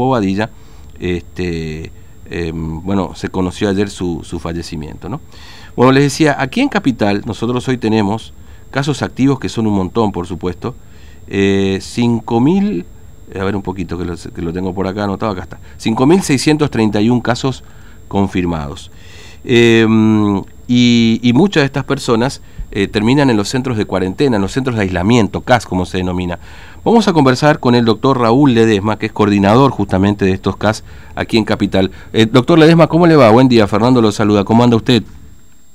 Bobadilla, este, em, bueno, se conoció ayer su, su fallecimiento. ¿no? Bueno, les decía, aquí en Capital nosotros hoy tenemos casos activos que son un montón, por supuesto, eh, 5.000, a ver un poquito que lo, tengo por acá anotado, acá está, 5.631 casos confirmados. Em, y, muchas de estas personas eh, terminan en los centros de cuarentena, en los centros de aislamiento, CAS como se denomina. Vamos a conversar con el doctor Raúl Ledesma, que es coordinador justamente de estos CAS aquí en Capital. Eh, doctor Ledesma, ¿cómo le va? Buen día, Fernando lo saluda. ¿Cómo anda usted?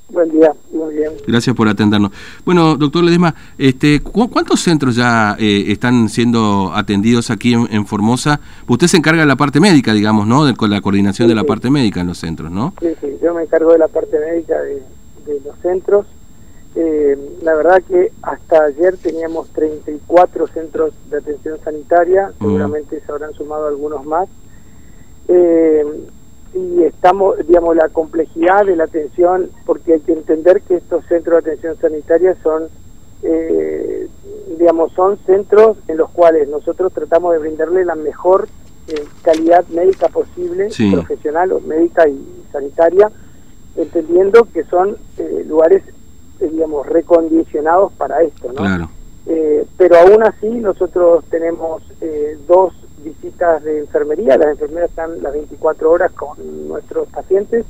Buen día, muy bien. Gracias por atendernos. Bueno, doctor Ledesma, este, ¿cuántos centros ya eh, están siendo atendidos aquí en, Formosa? Usted se encarga de la parte médica, digamos, ¿no? De, con la coordinación de la parte médica en los centros, ¿no? Sí, sí, yo me encargo de la parte médica de, los centros. Eh, la verdad que hasta ayer teníamos 34 centros de atención sanitaria, mm. seguramente se habrán sumado algunos más. Eh, y estamos, digamos, la complejidad de la atención, porque hay que entender que estos centros de atención sanitaria son, eh, digamos, son centros en los cuales nosotros tratamos de brindarle la mejor eh, calidad médica posible, profesional, médica y sanitaria, entendiendo que son eh, lugares, digamos, recondicionados para esto, ¿no? pero aún así nosotros tenemos dos visitas de enfermería, las enfermeras están las 24 horas con nuestros pacientes,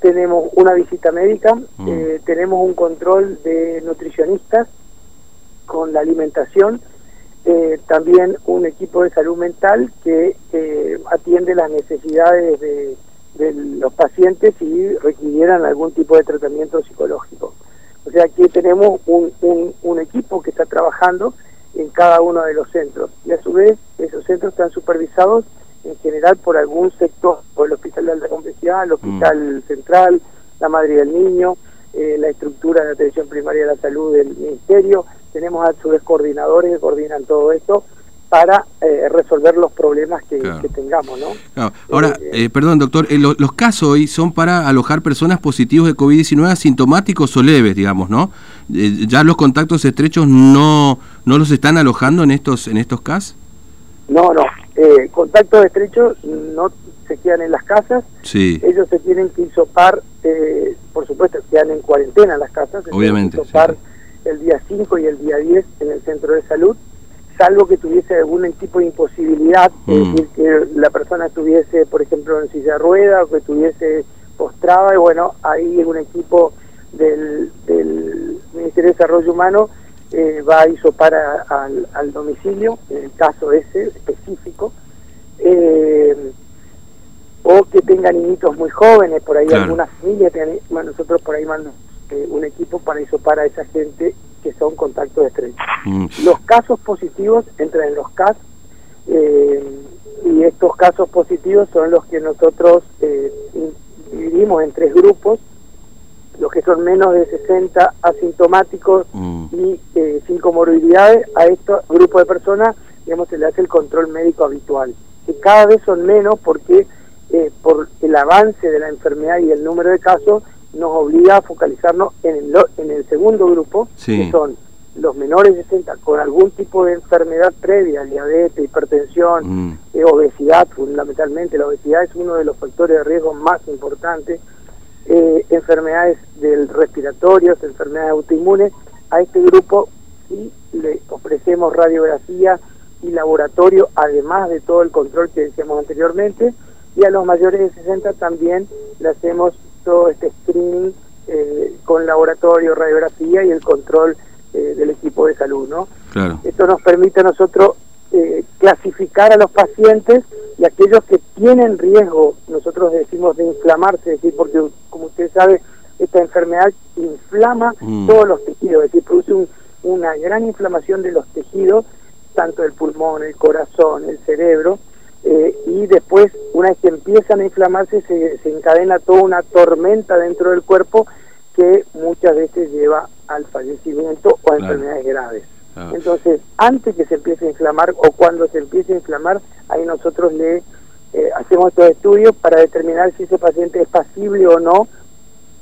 tenemos una visita médica, mm. eh, tenemos un control de nutricionistas con la alimentación, eh, también un equipo de salud mental que eh, atiende las necesidades de, los pacientes si requirieran algún tipo de tratamiento psicológico. O sea que tenemos un, un equipo que está trabajando en cada uno de los centros. Y a su vez, esos centros están supervisados en general por algún sector, por el Hospital de Alta Complejidad, el Hospital mm. Central, la Madre del Niño, eh, la estructura de atención primaria de la salud del Ministerio. Tenemos a su vez coordinadores que coordinan todo esto para eh, resolver los problemas que, tengamos, ¿no? Ahora, eh, eh, perdón, doctor, los casos hoy son para alojar personas positivos de COVID-19 asintomáticos o leves, digamos, ¿no? ¿Ya los contactos estrechos no no los están alojando en estos en estos casos? No, no. contactos estrechos no se quedan en las casas. Sí. Ellos se tienen que hisopar, por supuesto, quedan en cuarentena en las casas. Obviamente. hisopar el día 5 y el día 10 en el centro de salud salvo que tuviese algún tipo de imposibilidad, es mm. decir, que la persona estuviese, por ejemplo, en silla de ruedas o que estuviese postrada, y bueno, ahí un equipo del, del Ministerio de Desarrollo Humano eh, va a isopar al, al, domicilio, en el caso ese específico, eh, o que tengan niñitos muy jóvenes, por ahí algunas familias, nosotros por ahí mandamos eh, un equipo para isopar a esa gente que son contactos estrechos. Mm. Los casos positivos entran en los CAS eh, y estos casos positivos son los que nosotros eh, dividimos en tres grupos, los que son menos de 60 asintomáticos mm. y eh, sin comorbilidades, a este grupo de personas digamos, se le hace el control médico habitual, que cada vez son menos porque eh, por el avance de la enfermedad y el número de casos, nos obliga a focalizarnos en el, en el segundo grupo, que son los menores de 60 con algún tipo de enfermedad previa, diabetes, hipertensión, mm. eh, obesidad, fundamentalmente la obesidad es uno de los factores de riesgo más importantes, eh, enfermedades del respiratorio, enfermedades autoinmunes, a este grupo sí le ofrecemos radiografía y laboratorio, además de todo el control que decíamos anteriormente, y a los mayores de 60 también le hacemos todo este screening eh, con laboratorio, radiografía y el control eh, del equipo de salud, ¿no? Claro. Esto nos permite a nosotros eh, clasificar a los pacientes y aquellos que tienen riesgo, nosotros decimos de inflamarse, es decir, porque como usted sabe, esta enfermedad inflama mm. todos los tejidos, es decir, produce una gran inflamación de los tejidos, tanto el pulmón, el corazón, el cerebro, eh, y después, una vez que empiezan a inflamarse, se, se, encadena toda una tormenta dentro del cuerpo que muchas veces lleva al fallecimiento o a enfermedades graves. Entonces, antes que se empiece a inflamar o cuando se empiece a inflamar, ahí nosotros le eh, hacemos estos estudios para determinar si ese paciente es pasible o no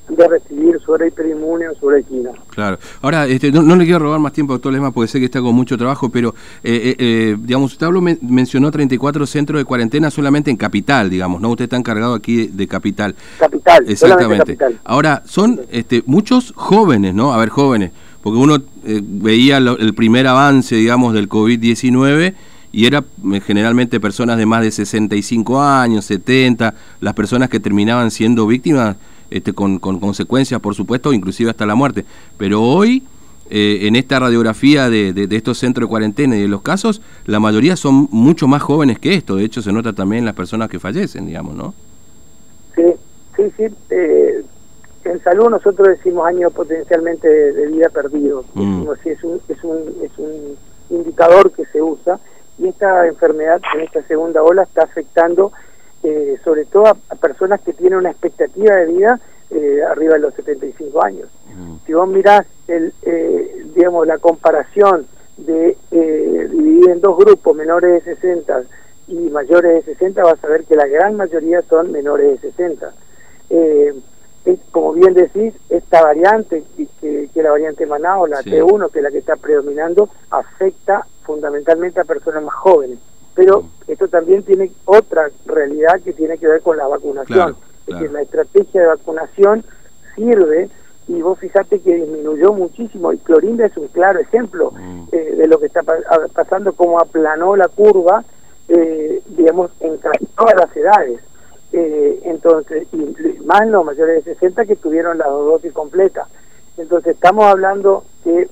de recibir hora hiperinmune o su hora equina. Claro. Ahora, este, no, le quiero robar más tiempo, doctor Lesma, porque sé que está con mucho trabajo, pero, eh, eh, digamos, usted habló, mencionó 34 centros de cuarentena solamente en Capital, digamos, ¿no? Usted está encargado aquí de, Capital. Capital, exactamente. Ahora, son este, muchos jóvenes, ¿no? A ver, jóvenes, porque uno veía el primer avance, digamos, del COVID-19 y era eh, generalmente personas de más de 65 años, 70, las personas que terminaban siendo víctimas este, con, consecuencias, por supuesto, inclusive hasta la muerte. Pero hoy, eh, en esta radiografía de, de, estos centros de cuarentena y de los casos, la mayoría son mucho más jóvenes que esto. De hecho, se nota también en las personas que fallecen, digamos, ¿no? Sí, sí, sí. Eh, en salud nosotros decimos años potencialmente de, vida perdido. Mm. es, un, es, un, es un indicador que se usa y esta enfermedad en esta segunda ola está afectando eh, sobre todo a, personas que tienen una expectativa de vida eh, arriba de los 75 años. Mm. Si vos mirás el, eh, digamos, la comparación de dividir en dos grupos, menores de 60 y mayores de 60, vas a ver que la gran mayoría son menores de 60. como bien decís, esta variante, que, que la variante Manao, la T1, que es la que está predominando, afecta fundamentalmente a personas más jóvenes. Pero esto también tiene otra realidad que tiene que ver con la vacunación. Es decir, la estrategia de vacunación sirve y vos fijate que disminuyó muchísimo y Clorinda es un claro ejemplo mm. eh, de lo que está pasando, cómo aplanó la curva, eh, digamos, en casi todas las edades. Eh, entonces, y más los mayores de 60 que tuvieron la dosis completa. Entonces, estamos hablando que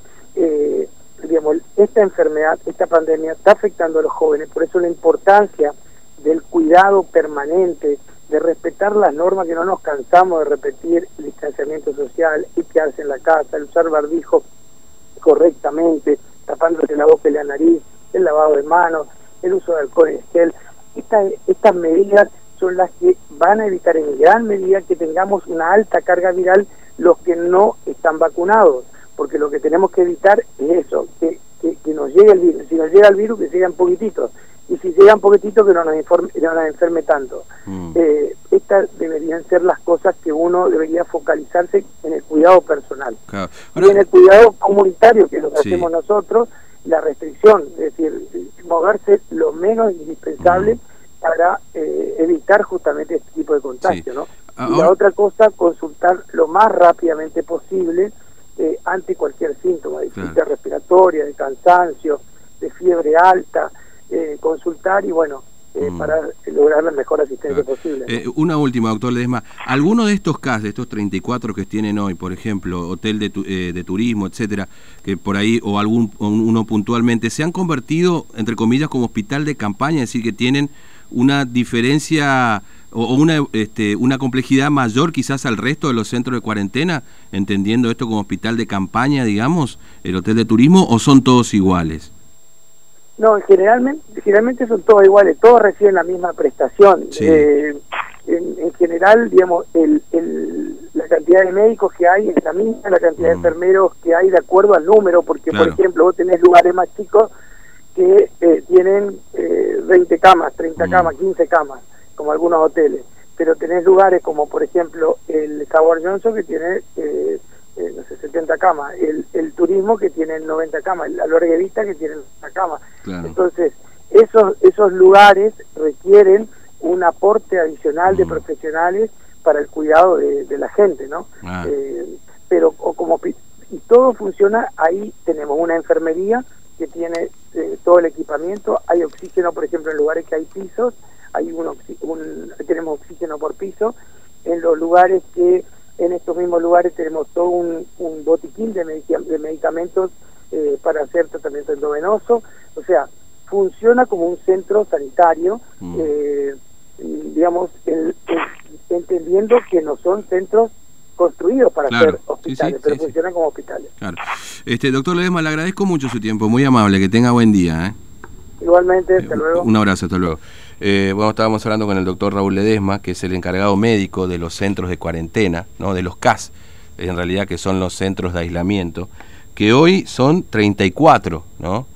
esta enfermedad, esta pandemia está afectando a los jóvenes, por eso la importancia del cuidado permanente, de respetar las normas que no nos cansamos de repetir, el distanciamiento social, y quedarse en la casa, el usar barbijo correctamente, tapándose la boca y la nariz, el lavado de manos, el uso de alcohol y gel. Estas medidas son las que van a evitar en gran medida que tengamos una alta carga viral los que no están vacunados porque lo que tenemos que evitar es eso, que, que, nos llegue el virus. Si nos llega el virus, que un poquititos. Y si llegan poquititos, que no nos, informe, no nos enferme tanto. Mm. Eh, estas deberían ser las cosas que uno debería focalizarse en el cuidado personal. y en el cuidado comunitario, que es lo que hacemos nosotros, la restricción, es decir, moverse lo menos indispensable mm. para eh, evitar justamente este tipo de contagio, ¿no? Y la otra cosa, consultar lo más rápidamente posible eh, ante cualquier síntoma, de respiratoria, de cansancio, de fiebre alta, eh, consultar y bueno, eh, mm. para lograr la mejor asistencia posible. una última, doctor Ledesma. ¿Alguno de estos casos, de estos 34 que tienen hoy, por ejemplo, hotel de, de turismo, etcétera, que por ahí, o algún uno puntualmente, se han convertido, entre comillas, como hospital de campaña, es decir, que tienen una diferencia o, una, este, una complejidad mayor quizás al resto de los centros de cuarentena, entendiendo esto como hospital de campaña, digamos, el hotel de turismo, o son todos iguales? No, generalmente, generalmente son todos iguales, todos reciben la misma prestación. Eh, en, general, digamos, el, el, la cantidad de médicos que hay es la misma, la cantidad de mm. enfermeros que hay de acuerdo al número, porque, por ejemplo, vos tenés lugares más chicos que eh, tienen eh, 20 camas, 30 mm. camas, 15 camas como algunos hoteles, pero tenés lugares como por ejemplo el Howard Johnson que tiene eh, eh, no sé, 70 camas, el, el turismo que tiene 90 camas, el albergue vista que tiene 90 camas. Entonces, esos, esos lugares requieren un aporte adicional de mm. profesionales para el cuidado de, la gente, ¿no? Ah. Eh, pero o como y todo funciona, ahí tenemos una enfermería que tiene todo el equipamiento, hay oxígeno, por ejemplo, en lugares que hay pisos, hay un, tenemos oxígeno por piso, en los lugares que, en estos mismos lugares tenemos todo un, botiquín de, de medicamentos eh, para hacer tratamiento endovenoso, o sea, funciona como un centro sanitario, mm. eh, digamos, entendiendo que no son centros construidos para ser hospitales, pero funcionan como hospitales. Claro. Este, doctor Ledesma, le agradezco mucho su tiempo, muy amable, que tenga buen día. ¿eh? Igualmente, hasta luego. Un abrazo, hasta luego. Eh, bueno, estábamos hablando con el doctor Raúl Ledesma, que es el encargado médico de los centros de cuarentena, ¿no? de los CAS, en realidad que son los centros de aislamiento, que hoy son 34, ¿no?